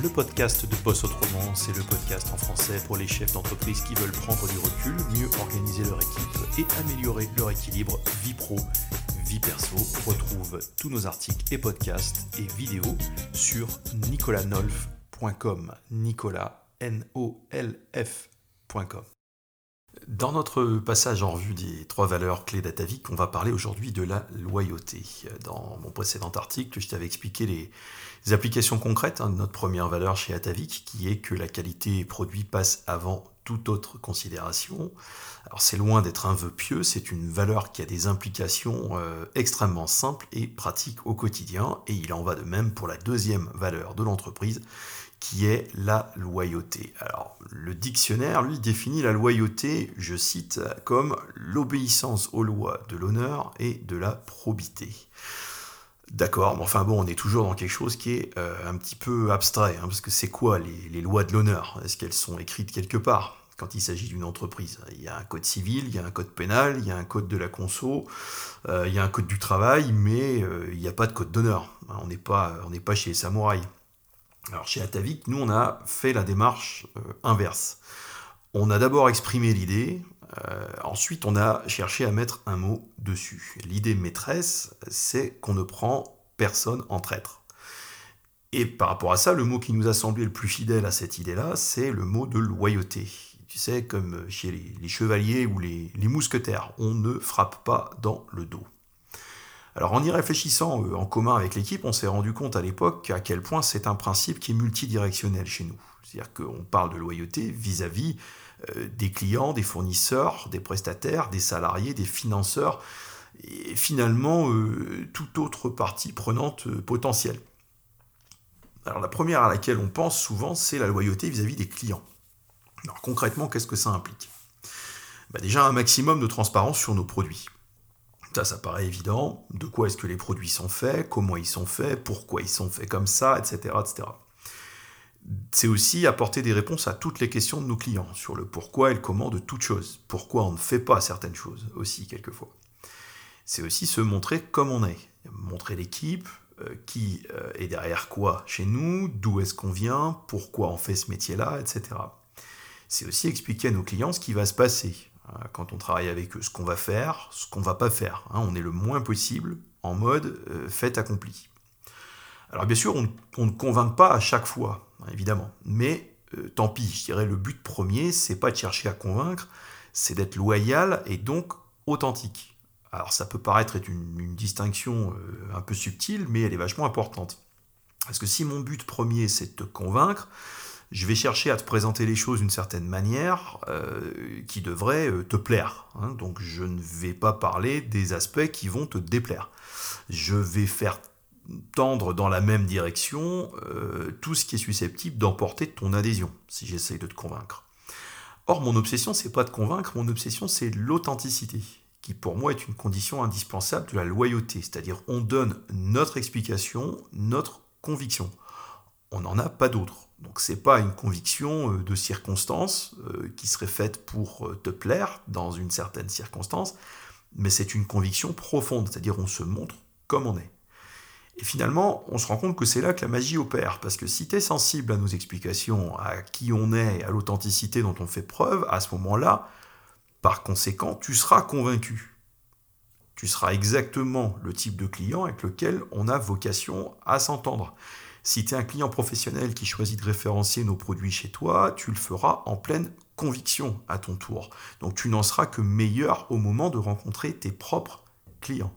le podcast de Boss Autrement. C'est le podcast en français pour les chefs d'entreprise qui veulent prendre du recul, mieux organiser leur équipe et améliorer leur équilibre vie pro, vie perso. Retrouve tous nos articles et podcasts et vidéos sur nicolanolf.com. Nicolas, N-O-L-F.com. Dans notre passage en revue des trois valeurs clés d'Atavik, on va parler aujourd'hui de la loyauté. Dans mon précédent article, je t'avais expliqué les, applications concrètes hein, notre première valeur chez Atavik, qui est que la qualité produit passe avant toute autre considération. Alors c'est loin d'être un vœu pieux, c'est une valeur qui a des implications euh, extrêmement simples et pratiques au quotidien, et il en va de même pour la deuxième valeur de l'entreprise, qui est la loyauté. Alors, le dictionnaire, lui, définit la loyauté, je cite, comme l'obéissance aux lois de l'honneur et de la probité. D'accord, mais enfin bon, on est toujours dans quelque chose qui est euh, un petit peu abstrait, hein, parce que c'est quoi les, lois de l'honneur? Est-ce qu'elles sont écrites quelque part? Quand il s'agit d'une entreprise. Il y a un code civil, il y a un code pénal, il y a un code de la conso, euh, il y a un code du travail, mais euh, il n'y a pas de code d'honneur. On n'est pas, pas chez les samouraïs. Alors chez Atavik, nous on a fait la démarche inverse. On a d'abord exprimé l'idée, euh, ensuite on a cherché à mettre un mot dessus. L'idée maîtresse, c'est qu'on ne prend personne en traître. Et par rapport à ça, le mot qui nous a semblé le plus fidèle à cette idée-là, c'est le mot de loyauté. Tu sais, comme chez les, chevaliers ou les mousquetaires, on ne frappe pas dans le dos. Alors en y réfléchissant euh, en commun avec l'équipe, on s'est rendu compte à l'époque à quel point c'est un principe qui est multidirectionnel chez nous. C'est-à-dire qu'on parle de loyauté vis-à-vis euh, des clients, des fournisseurs, des prestataires, des salariés, des financeurs, et finalement euh, toute autre partie prenante potentielle. Alors la première à laquelle on pense souvent, c'est la loyauté vis-à-vis des clients. Alors concrètement, qu'est-ce que ça implique? Bah, Déjà un maximum de transparence sur nos produits. Ça, ça paraît évident. De quoi est-ce que les produits sont faits, comment ils sont faits, pourquoi ils sont faits comme ça, etc. etc. C'est aussi apporter des réponses à toutes les questions de nos clients sur le pourquoi et le comment de toutes choses. Pourquoi on ne fait pas certaines choses aussi, quelquefois. C'est aussi se montrer comme on est. Montrer l'équipe, euh, qui euh, est derrière quoi chez nous, d'où est-ce qu'on vient, pourquoi on fait ce métier-là, etc. C'est aussi expliquer à nos clients ce qui va se passer, euh, quand on travaille avec eux, ce qu'on va faire, ce qu'on va pas faire. Hein. on est le moins possible en mode euh, fait accompli. Alors bien sûr, on, ne convainc pas à chaque fois, hein, évidemment, mais euh, tant pis, je dirais le but premier, c'est pas de chercher à convaincre, c'est d'être loyal et donc authentique. Alors ça peut paraître être une, distinction un peu subtile, mais elle est vachement importante. Parce que si mon but premier c'est de te convaincre, je vais chercher à te présenter les choses d'une certaine manière euh, qui devrait euh, te plaire. Hein. Donc je ne vais pas parler des aspects qui vont te déplaire. Je vais faire tendre dans la même direction euh, tout ce qui est susceptible d'emporter ton adhésion, si j'essaye de te convaincre. Or, mon obsession, c'est pas de convaincre, mon obsession, c'est l'authenticité, qui pour moi est une condition indispensable de la loyauté, c'est-à-dire on donne notre explication, notre conviction. On n'en a pas d'autre. Donc c'est pas une conviction euh, de circonstance euh, qui serait faite pour te plaire dans une certaine circonstance, mais c'est une conviction profonde, c'est-à-dire on se montre comme on est. Et finalement, on se rend compte que c'est là que la magie opère, parce que si tu es sensible à nos explications, à qui on est, à l'authenticité dont on fait preuve, à ce moment-là, par conséquent, tu seras convaincu. Tu seras exactement le type de client avec lequel on a vocation à s'entendre. Si tu es un client professionnel qui choisit de référencier nos produits chez toi, tu le feras en pleine conviction à ton tour. Donc tu n'en seras que meilleur au moment de rencontrer tes propres clients.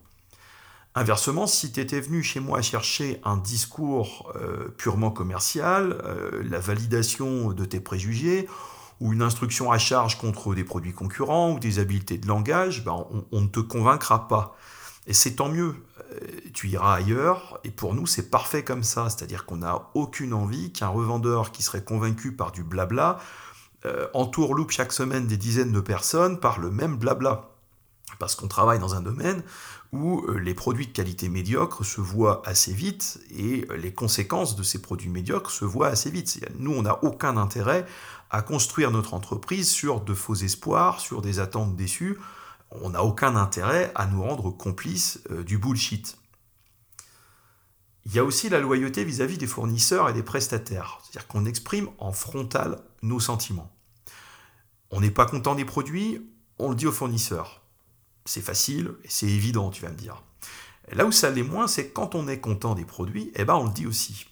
Inversement, si tu étais venu chez moi chercher un discours euh, purement commercial, euh, la validation de tes préjugés, ou une instruction à charge contre des produits concurrents, ou des habiletés de langage, ben, on ne te convaincra pas. Et c'est tant mieux, euh, tu iras ailleurs, et pour nous c'est parfait comme ça, c'est-à-dire qu'on n'a aucune envie qu'un revendeur qui serait convaincu par du blabla euh, entourloupe chaque semaine des dizaines de personnes par le même blabla. Parce qu'on travaille dans un domaine où euh, les produits de qualité médiocre se voient assez vite et les conséquences de ces produits médiocres se voient assez vite. Nous, on n'a aucun intérêt à construire notre entreprise sur de faux espoirs, sur des attentes déçues on n'a aucun intérêt à nous rendre complices euh, du bullshit. Il y a aussi la loyauté vis-à-vis des fournisseurs et des prestataires, c'est-à-dire qu'on exprime en frontal nos sentiments. On n'est pas content des produits, on le dit aux fournisseurs. C'est facile c'est évident, tu vas me dire. Là où ça l'est moins, c'est quand on est content des produits, eh ben on le dit aussi.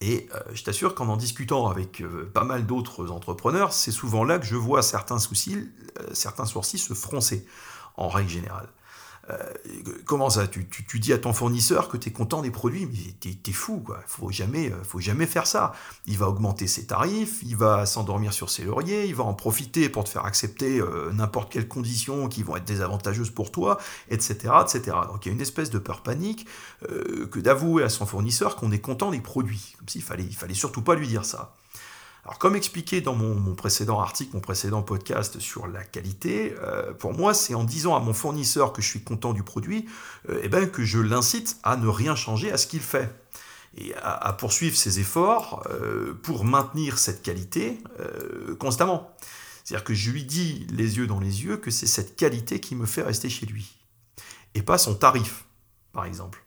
Et euh, je t'assure qu'en en discutant avec euh, pas mal d'autres entrepreneurs, c'est souvent là que je vois certains soucis, euh, certains sourcils se froncer, en règle générale. Euh, comment ça tu, dis à ton fournisseur que tu es content des produits, mais t'es es fou, quoi. Faut jamais, euh, faut jamais faire ça. Il va augmenter ses tarifs, il va s'endormir sur ses lauriers, il va en profiter pour te faire accepter euh, n'importe quelles conditions qui vont être désavantageuses pour toi, etc., etc. Donc il y a une espèce de peur panique que d'avouer à son fournisseur qu'on est content des produits, comme s'il fallait, il fallait surtout pas lui dire ça. Alors comme expliqué dans mon, précédent article, mon précédent podcast sur la qualité, euh, pour moi c'est en disant à mon fournisseur que je suis content du produit, euh, eh ben, que je l'incite à ne rien changer à ce qu'il fait et à, poursuivre ses efforts euh, pour maintenir cette qualité constamment. C'est-à-dire que je lui dis les yeux dans les yeux que c'est cette qualité qui me fait rester chez lui, et pas son tarif, par exemple.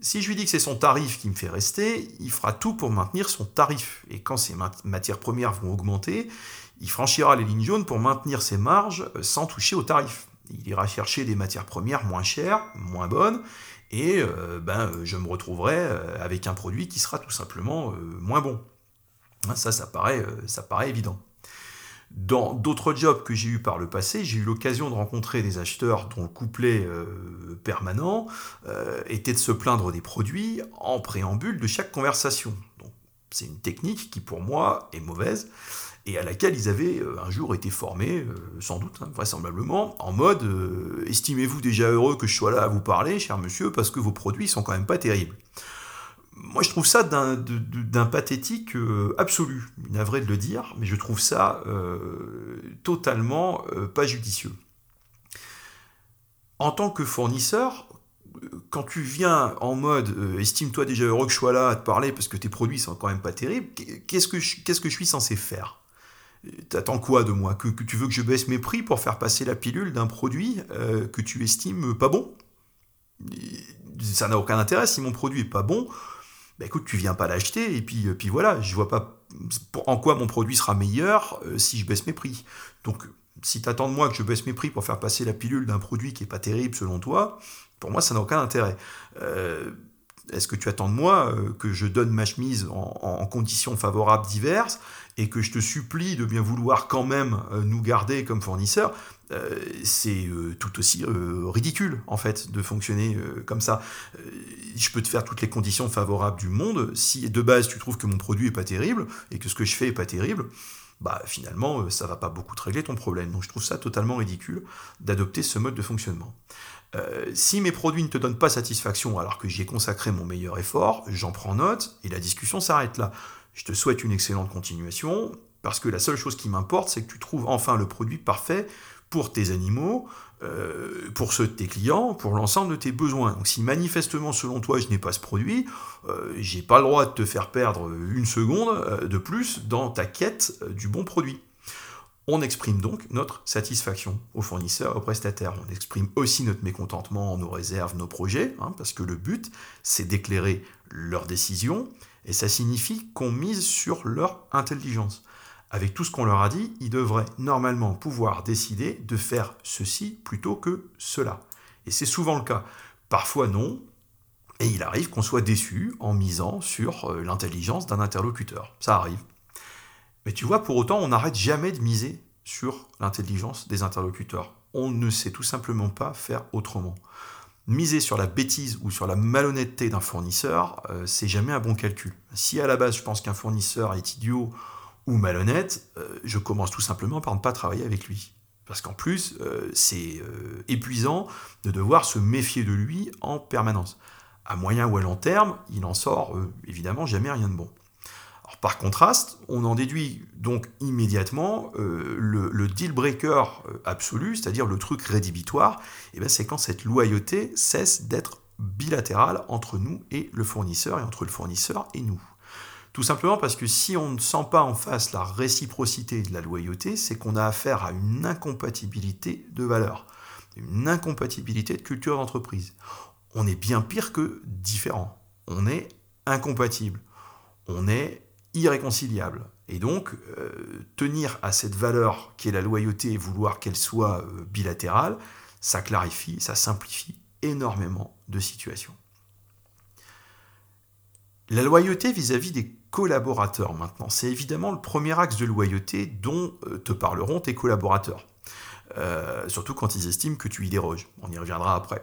Si je lui dis que c'est son tarif qui me fait rester, il fera tout pour maintenir son tarif. Et quand ses matières premières vont augmenter, il franchira les lignes jaunes pour maintenir ses marges euh, sans toucher au tarif. Il ira chercher des matières premières moins chères, moins bonnes, et euh, ben, je me retrouverai euh, avec un produit qui sera tout simplement moins bon. Hein, ça, ça paraît, ça paraît évident. Dans d'autres jobs que j'ai eu par le passé, j'ai eu l'occasion de rencontrer des acheteurs dont le couplet euh, permanent euh, était de se plaindre des produits en préambule de chaque conversation. c'est une technique qui pour moi est mauvaise et à laquelle ils avaient euh, un jour été formés, sans doute, hein, vraisemblablement, en mode estimez-vous déjà heureux que je sois là à vous parler, cher monsieur, parce que vos produits sont quand même pas terribles moi, je trouve ça d'un pathétique euh, absolu, navré de le dire, mais je trouve ça euh, totalement euh, pas judicieux. En tant que fournisseur, quand tu viens en mode estime-toi déjà heureux que je sois là à te parler parce que tes produits sont quand même pas terribles, qu'est-ce que je, que je suis censé faire? T'attends quoi de moi? Que, que, tu veux que je baisse mes prix pour faire passer la pilule d'un produit que tu estimes pas bon? Ça n'a aucun intérêt si mon produit est pas bon bah écoute, tu viens pas l'acheter, et puis, euh, puis voilà, je vois pas en quoi mon produit sera meilleur euh, si je baisse mes prix. Donc, si tu attends de moi que je baisse mes prix pour faire passer la pilule d'un produit qui est pas terrible selon toi, pour moi, ça n'a aucun intérêt. Euh, est-ce que tu attends de moi que je donne ma chemise en conditions favorables diverses et que je te supplie de bien vouloir quand même nous garder comme fournisseur euh, c'est euh, tout aussi euh, ridicule en fait de fonctionner comme ça. je peux te faire toutes les conditions favorables du monde. Si de base tu trouves que mon produit est pas terrible et que ce que je fais est pas terrible, bah finalement ça va pas beaucoup te régler ton problème. Donc je trouve ça totalement ridicule d'adopter ce mode de fonctionnement. si mes produits ne te donnent pas satisfaction alors que j'y ai consacré mon meilleur effort, j'en prends note et la discussion s'arrête là. Je te souhaite une excellente continuation parce que la seule chose qui m'importe, c'est que tu trouves enfin le produit parfait pour tes animaux, euh, pour ceux de tes clients, pour l'ensemble de tes besoins. Donc si manifestement selon toi je n'ai pas ce produit, euh, j'ai pas le droit de te faire perdre une seconde euh, de plus dans ta quête du bon produit. On exprime donc notre satisfaction aux fournisseurs, aux prestataires. On exprime aussi notre mécontentement, nos réserves, nos projets, hein, parce que le but, c'est d'éclairer leurs décisions, et ça signifie qu'on mise sur leur intelligence avec tout ce qu'on leur a dit, ils devraient normalement pouvoir décider de faire ceci plutôt que cela. Et c'est souvent le cas. Parfois non, et il arrive qu'on soit déçu en misant sur euh, l'intelligence d'un interlocuteur. Ça arrive. Mais tu vois, pour autant, on n'arrête jamais de miser sur l'intelligence des interlocuteurs. On ne sait tout simplement pas faire autrement. Miser sur la bêtise ou sur la malhonnêteté d'un fournisseur, euh, c'est jamais un bon calcul. Si à la base je pense qu'un fournisseur est idiot ou malhonnête, euh, je commence tout simplement par ne pas travailler avec lui. Parce qu'en plus, euh, c'est épuisant de devoir se méfier de lui en permanence. À moyen ou à long terme, il en sort évidemment jamais rien de bon. Par contraste, on en déduit donc immédiatement le, deal breaker absolu, c'est-à-dire le truc rédhibitoire, eh ben, c'est quand cette loyauté cesse d'être bilatérale entre nous et le fournisseur, et entre le fournisseur et nous. Tout simplement parce que si on ne sent pas en face la réciprocité de la loyauté, c'est qu'on a affaire à une incompatibilité de valeurs, une incompatibilité de culture d'entreprise. On est bien pire que différent. on est incompatible, on est irréconciliable. Et donc, euh, tenir à cette valeur qui est la loyauté et vouloir qu'elle soit euh, bilatérale, ça clarifie, ça simplifie énormément de situations. La loyauté vis-à-vis des collaborateurs maintenant, c'est évidemment le premier axe de loyauté dont euh, te parleront tes collaborateurs. surtout quand ils estiment que tu y déroges. On y reviendra après.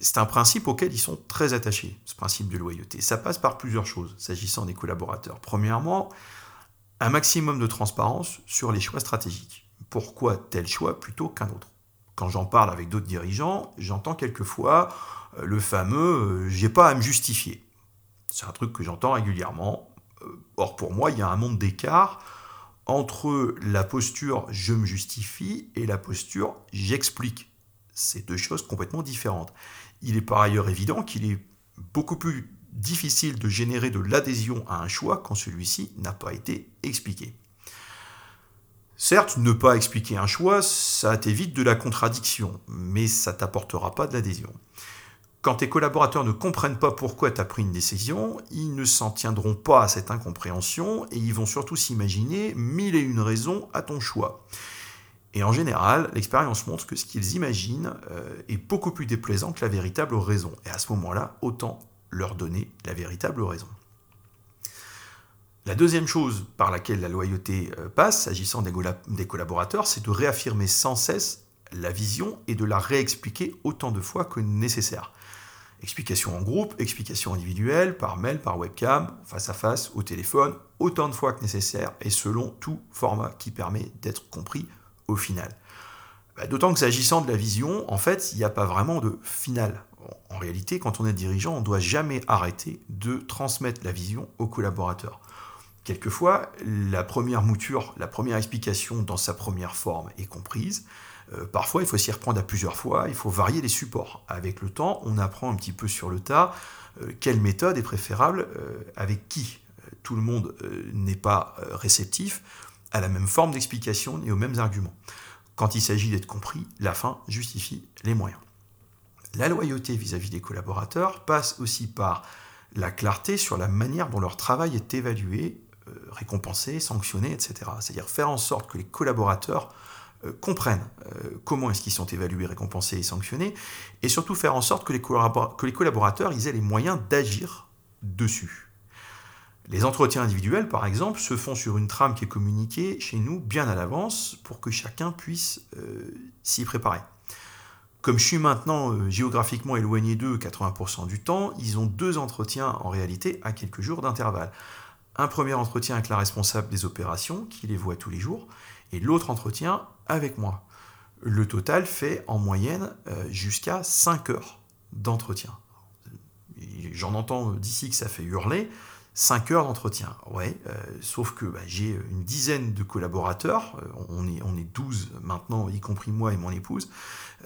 C'est un principe auquel ils sont très attachés, ce principe de loyauté. Ça passe par plusieurs choses s'agissant des collaborateurs. Premièrement, un maximum de transparence sur les choix stratégiques. Pourquoi tel choix plutôt qu'un autre? Quand j'en parle avec d'autres dirigeants, j'entends quelquefois euh, le fameux euh, j'ai pas à me justifier. C'est un truc que j'entends régulièrement. Euh, or, pour moi, il y a un monde d'écart entre la posture je me justifie et la posture j'explique. C'est deux choses complètement différentes. Il est par ailleurs évident qu'il est beaucoup plus difficile de générer de l'adhésion à un choix quand celui-ci n'a pas été expliqué. Certes, ne pas expliquer un choix, ça t'évite de la contradiction, mais ça t'apportera pas de l'adhésion. Quand tes collaborateurs ne comprennent pas pourquoi tu as pris une décision, ils ne s'en tiendront pas à cette incompréhension et ils vont surtout s'imaginer mille et une raisons à ton choix. Et en général, l'expérience montre que ce qu'ils imaginent euh, est beaucoup plus déplaisant que la véritable raison. Et à ce moment-là, autant leur donner la véritable raison. La deuxième chose par laquelle la loyauté euh, passe, s'agissant des collaborateurs, c'est de réaffirmer sans cesse la vision et de la réexpliquer autant de fois que nécessaire. Explication en groupe, explication individuelle, par mail, par webcam, face à face, au téléphone, autant de fois que nécessaire et selon tout format qui permet d'être compris au final. Bah, d'autant que s'agissant de la vision, en fait, il n'y a pas vraiment de final en réalité, quand on est dirigeant, on ne doit jamais arrêter de transmettre la vision aux collaborateurs. Quelquefois, la première mouture, la première explication dans sa première forme est comprise. Euh, parfois, il faut s'y reprendre à plusieurs fois, il faut varier les supports. Avec le temps, on apprend un petit peu sur le tas euh, quelle méthode est préférable euh, avec qui. Tout le monde n'est pas réceptif à la même forme d'explication et aux mêmes arguments. Quand il s'agit d'être compris, la fin justifie les moyens. La loyauté vis-à-vis des collaborateurs passe aussi par la clarté sur la manière dont leur travail est évalué, euh, récompensé, sanctionné, etc. C'est-à-dire faire en sorte que les collaborateurs euh, comprennent euh, comment est-ce qu'ils sont évalués, récompensés et sanctionnés, et surtout faire en sorte que les, que les collaborateurs aient les moyens d'agir dessus. Les entretiens individuels, par exemple, se font sur une trame qui est communiquée chez nous bien à l'avance pour que chacun puisse s'y préparer. Comme je suis maintenant euh, géographiquement éloigné d'eux 80% du temps, ils ont deux entretiens en réalité à quelques jours d'intervalle. Un premier entretien avec la responsable des opérations, qui les voit tous les jours, et l'autre entretien avec moi. Le total fait en moyenne euh, jusqu'à 5 heures d'entretien. J'en entends d'ici que ça fait hurler. 5 heures d'entretien, ouais, euh, sauf que bah, j'ai une dizaine de collaborateurs, on, est, on est 12 maintenant, y compris moi et mon épouse,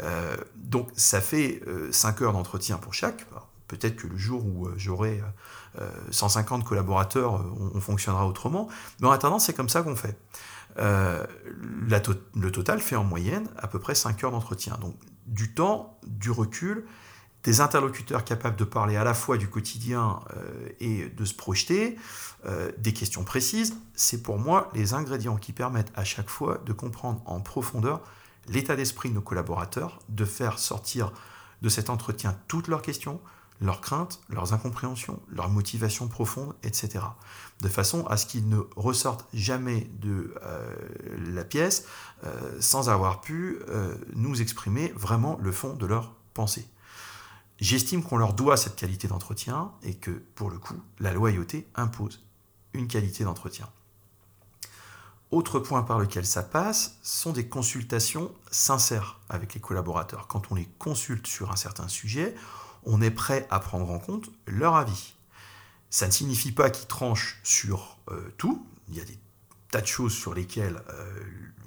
euh, donc ça fait 5 euh, heures d'entretien pour chaque. Peut-être que le jour où euh, j'aurai 150 collaborateurs, on, fonctionnera autrement. Mais en attendant, c'est comme ça qu'on fait. le total fait en moyenne à peu près 5 heures d'entretien. Donc du temps, du recul, des interlocuteurs capables de parler à la fois du quotidien et de se projeter, des questions précises, c'est pour moi les ingrédients qui permettent à chaque fois de comprendre en profondeur l'état d'esprit de nos collaborateurs, de faire sortir de cet entretien toutes leurs questions, leurs craintes, leurs incompréhensions, leurs motivations profondes, etc. De façon à ce qu'ils ne ressortent jamais de euh, la pièce euh, sans avoir pu euh, nous exprimer vraiment le fond de leur pensée. J'estime qu'on leur doit cette qualité d'entretien et que, pour le coup, la loyauté impose une qualité d'entretien. Autre point par lequel ça passe sont des consultations sincères avec les collaborateurs. Quand on les consulte sur un certain sujet, on est prêt à prendre en compte leur avis. Ça ne signifie pas qu'ils tranchent sur euh, tout. Il y a des tas de choses sur lesquelles euh,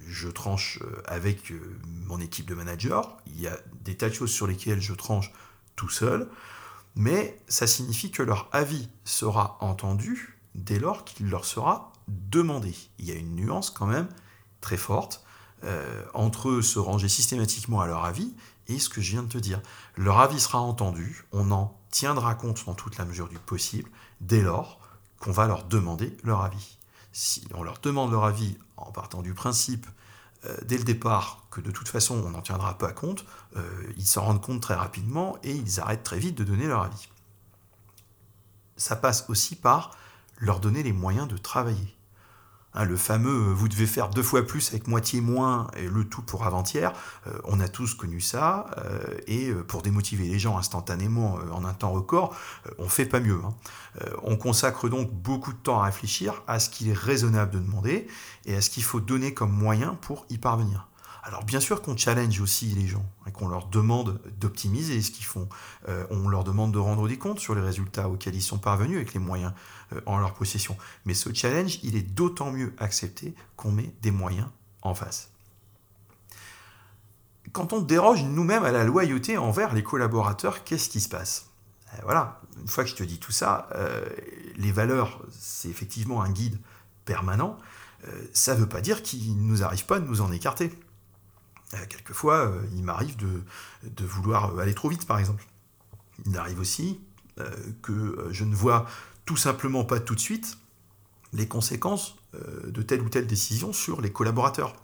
je tranche euh, avec mon équipe de managers. Il y a des tas de choses sur lesquelles je tranche tout seul. Mais ça signifie que leur avis sera entendu dès lors qu'il leur sera demander. Il y a une nuance quand même très forte euh, entre se ranger systématiquement à leur avis et ce que je viens de te dire. Leur avis sera entendu, on en tiendra compte dans toute la mesure du possible, dès lors qu'on va leur demander leur avis. Si on leur demande leur avis en partant du principe dès le départ que de toute façon on n'en tiendra pas compte, euh, ils s'en rendent compte très rapidement et ils arrêtent très vite de donner leur avis. Ça passe aussi par leur donner les moyens de travailler. Hein, le fameux euh, vous devez faire deux fois plus avec moitié moins et le tout pour avant-hier, euh, on a tous connu ça, euh, et pour démotiver les gens instantanément en un temps record, on fait pas mieux. Hein. on consacre donc beaucoup de temps à réfléchir à ce qu'il est raisonnable de demander et à ce qu'il faut donner comme moyen pour y parvenir. Alors bien sûr qu'on challenge aussi les gens, qu'on leur demande d'optimiser ce qu'ils font. Euh, on leur demande de rendre des comptes sur les résultats auxquels ils sont parvenus avec les moyens euh, en leur possession. Mais ce challenge, il est d'autant mieux accepté qu'on met des moyens en face. Quand on déroge nous-mêmes à la loyauté envers les collaborateurs, qu'est-ce qui se passe? Euh, Voilà, une fois que je te dis tout ça, les valeurs, c'est effectivement un guide permanent. ça ne veut pas dire qu'il ne nous arrive pas de nous en écarter. Euh, quelquefois, euh, il m'arrive de, vouloir aller trop vite, par exemple. Il arrive aussi euh, que je ne vois tout simplement pas tout de suite les conséquences de telle ou telle décision sur les collaborateurs.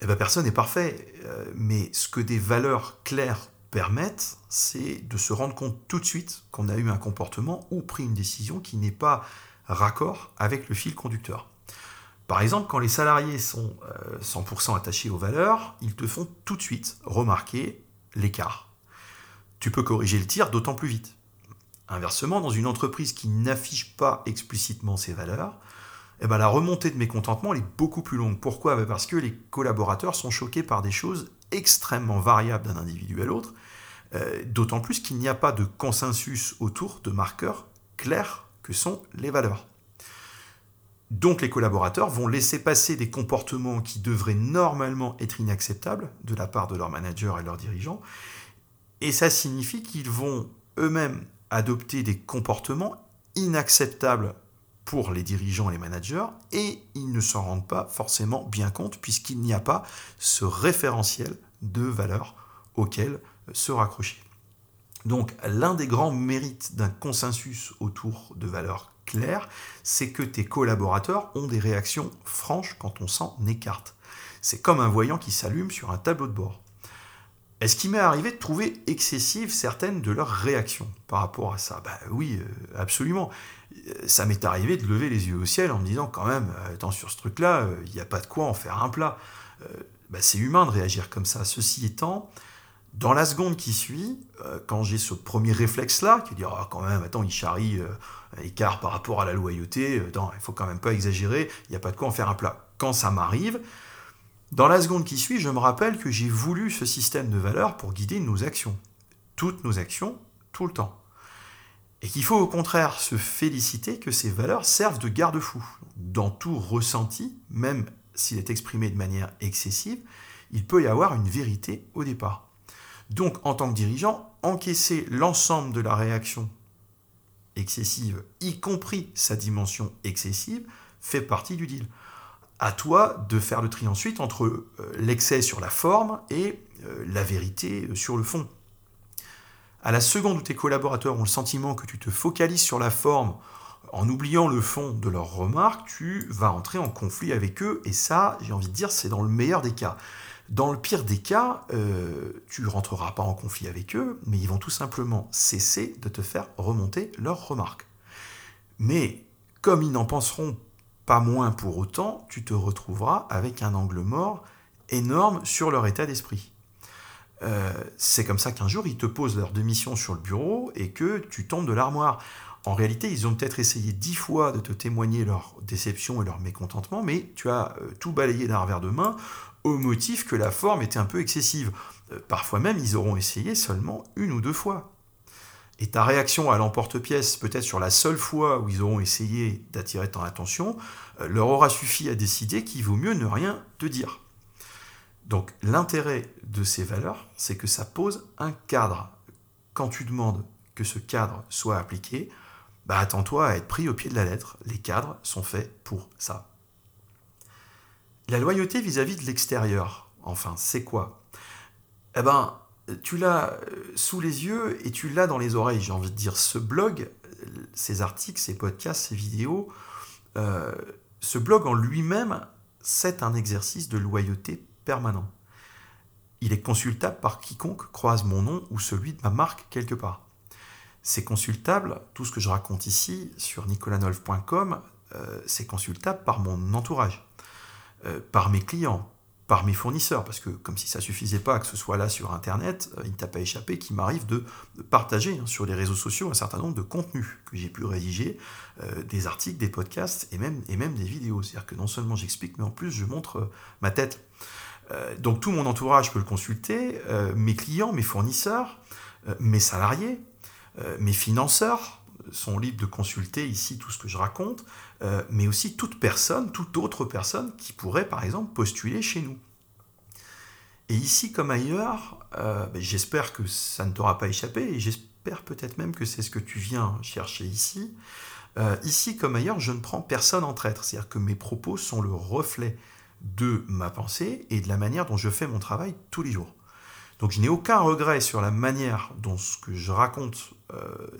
Eh ben, personne n'est parfait, mais ce que des valeurs claires permettent, c'est de se rendre compte tout de suite qu'on a eu un comportement ou pris une décision qui n'est pas raccord avec le fil conducteur. Par exemple, quand les salariés sont 100% euh, attachés aux valeurs, ils te font tout de suite remarquer l'écart. Tu peux corriger le tir d'autant plus vite. Inversement, dans une entreprise qui n'affiche pas explicitement ses valeurs, eh ben, la remontée de mécontentement est beaucoup plus longue. Pourquoi? Ben, Parce que les collaborateurs sont choqués par des choses extrêmement variables d'un individu à l'autre, euh, d'autant plus qu'il n'y a pas de consensus autour de marqueurs clairs que sont les valeurs. Donc les collaborateurs vont laisser passer des comportements qui devraient normalement être inacceptables de la part de leur manager et leurs dirigeants. Et ça signifie qu'ils vont eux-mêmes adopter des comportements inacceptables pour les dirigeants et les managers, et ils ne s'en rendent pas forcément bien compte puisqu'il n'y a pas ce référentiel de valeurs auquel se raccrocher. Donc l'un des grands mérites d'un consensus autour de valeurs c'est que tes collaborateurs ont des réactions franches quand on s'en écarte. C'est comme un voyant qui s'allume sur un tableau de bord. Est-ce qu'il m'est arrivé de trouver excessives certaines de leurs réactions par rapport à ça? Ben oui, euh, absolument. Euh, ça m'est arrivé de lever les yeux au ciel en me disant quand même, euh, attends, sur ce truc-là, il n'y a pas de quoi en faire un plat. Ben, c'est humain de réagir comme ça. Ceci étant, dans la seconde qui suit, euh, quand j'ai ce premier réflexe-là, qui dit ah, quand même, attends, il charrie euh, écart par rapport à la loyauté, euh, il faut quand même pas exagérer, il n'y a pas de quoi en faire un plat. Quand ça m'arrive, dans la seconde qui suit, je me rappelle que j'ai voulu ce système de valeurs pour guider nos actions. Toutes nos actions, tout le temps. Et qu'il faut au contraire se féliciter que ces valeurs servent de garde-fou. Dans tout ressenti, même s'il est exprimé de manière excessive, il peut y avoir une vérité au départ. Donc, en tant que dirigeant, encaisser l'ensemble de la réaction excessive, y compris sa dimension excessive, fait partie du deal. À toi de faire le tri ensuite entre euh, l'excès sur la forme et euh, la vérité sur le fond. À la seconde où tes collaborateurs ont le sentiment que tu te focalises sur la forme en oubliant le fond de leurs remarques, tu vas entrer en conflit avec eux et ça, j'ai envie de dire, c'est dans le meilleur des cas. Dans le pire des cas, euh, tu rentreras pas en conflit avec eux, mais ils vont tout simplement cesser de te faire remonter leurs remarques. Mais comme ils n'en penseront pas moins pour autant, tu te retrouveras avec un angle mort énorme sur leur état d'esprit. Euh, c'est comme ça qu'un jour ils te posent leur démission sur le bureau et que tu tombes de l'armoire. En réalité, ils ont peut-être essayé dix fois de te témoigner leur déception et leur mécontentement, mais tu as euh, tout balayé d'un revers de main au motif que la forme était un peu excessive. Euh, parfois même, ils auront essayé seulement une ou deux fois. Et ta réaction à l'emporte-pièce, peut-être sur la seule fois où ils auront essayé d'attirer ton attention, euh, leur aura suffi à décider qu'il vaut mieux ne rien te dire. Donc l'intérêt de ces valeurs, c'est que ça pose un cadre. Quand tu demandes que ce cadre soit appliqué, bah attends-toi à être pris au pied de la lettre. Les cadres sont faits pour ça. La loyauté vis-à-vis de l'extérieur, enfin, c'est quoi? Eh ben, tu l'as sous les yeux et tu l'as dans les oreilles, j'ai envie de dire. Ce blog, ces articles, ces podcasts, ces vidéos, ce blog en lui-même, c'est un exercice de loyauté permanent. Il est consultable par quiconque croise mon nom ou celui de ma marque quelque part. C'est consultable, tout ce que je raconte ici sur nicolanolf.com, euh, c'est consultable par mon entourage, euh, par mes clients, par mes fournisseurs, parce que comme si ça suffisait pas que ce soit là sur Internet, euh, il ne t'a pas échappé qu'il m'arrive de partager hein, sur les réseaux sociaux un certain nombre de contenus que j'ai pu rédiger, des articles, des podcasts et même des vidéos. C'est-à-dire que non seulement j'explique, mais en plus je montre ma tête. donc tout mon entourage peut le consulter, mes clients, mes fournisseurs, mes salariés, mes financeurs sont libres de consulter ici tout ce que je raconte, euh, mais aussi toute personne, toute autre personne qui pourrait par exemple postuler chez nous. Et ici comme ailleurs, euh, ben, j'espère que ça ne t'aura pas échappé, et j'espère peut-être même que c'est ce que tu viens chercher ici. Euh, ici comme ailleurs, je ne prends personne en traître, c'est-à-dire que mes propos sont le reflet de ma pensée et de la manière dont je fais mon travail tous les jours. Donc je n'ai aucun regret sur la manière dont ce que je raconte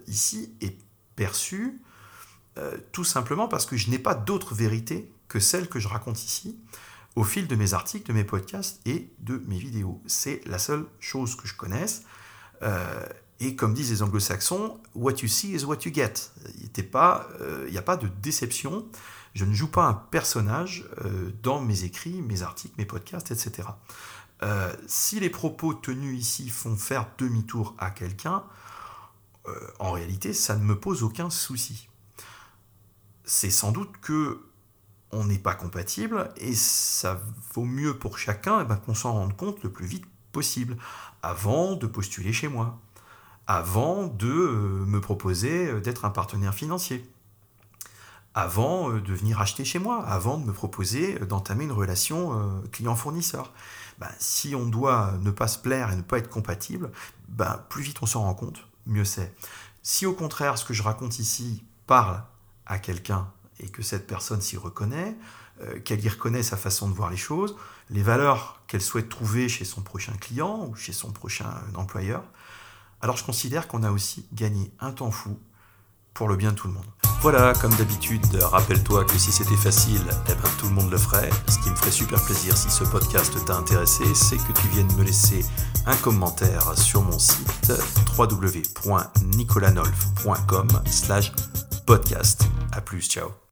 ici est perçu, euh, tout simplement parce que je n'ai pas d'autre vérité que celle que je raconte ici au fil de mes articles, de mes podcasts et de mes vidéos. C'est la seule chose que je connaisse. Euh, et comme disent les anglo-saxons, what you see is what you get. Il n'y euh, a pas de déception. Je ne joue pas un personnage dans mes écrits, mes articles, mes podcasts, etc. si les propos tenus ici font faire demi-tour à quelqu'un, en réalité, ça ne me pose aucun souci c'est sans doute que on n'est pas compatible et ça vaut mieux pour chacun eh ben, qu'on s'en rende compte le plus vite possible avant de postuler chez moi, avant de euh, me proposer euh, d'être un partenaire financier, avant euh, de venir acheter chez moi, avant de me proposer d'entamer une relation client-fournisseur. Ben, si on doit ne pas se plaire et ne pas être compatible, ben, plus vite on s'en rend compte, mieux c'est. Si au contraire ce que je raconte ici parle à quelqu'un et que cette personne s'y reconnaît, euh, qu'elle y reconnaît sa façon de voir les choses, les valeurs qu'elle souhaite trouver chez son prochain client ou chez son prochain employeur, alors je considère qu'on a aussi gagné un temps fou pour le bien de tout le monde. Voilà, comme d'habitude, rappelle-toi que si c'était facile, eh ben, tout le monde le ferait. Ce qui me ferait super plaisir si ce podcast t'a intéressé, c'est que tu viennes me laisser un commentaire sur mon site www.nicolanolf.com podcast. À plus, ciao.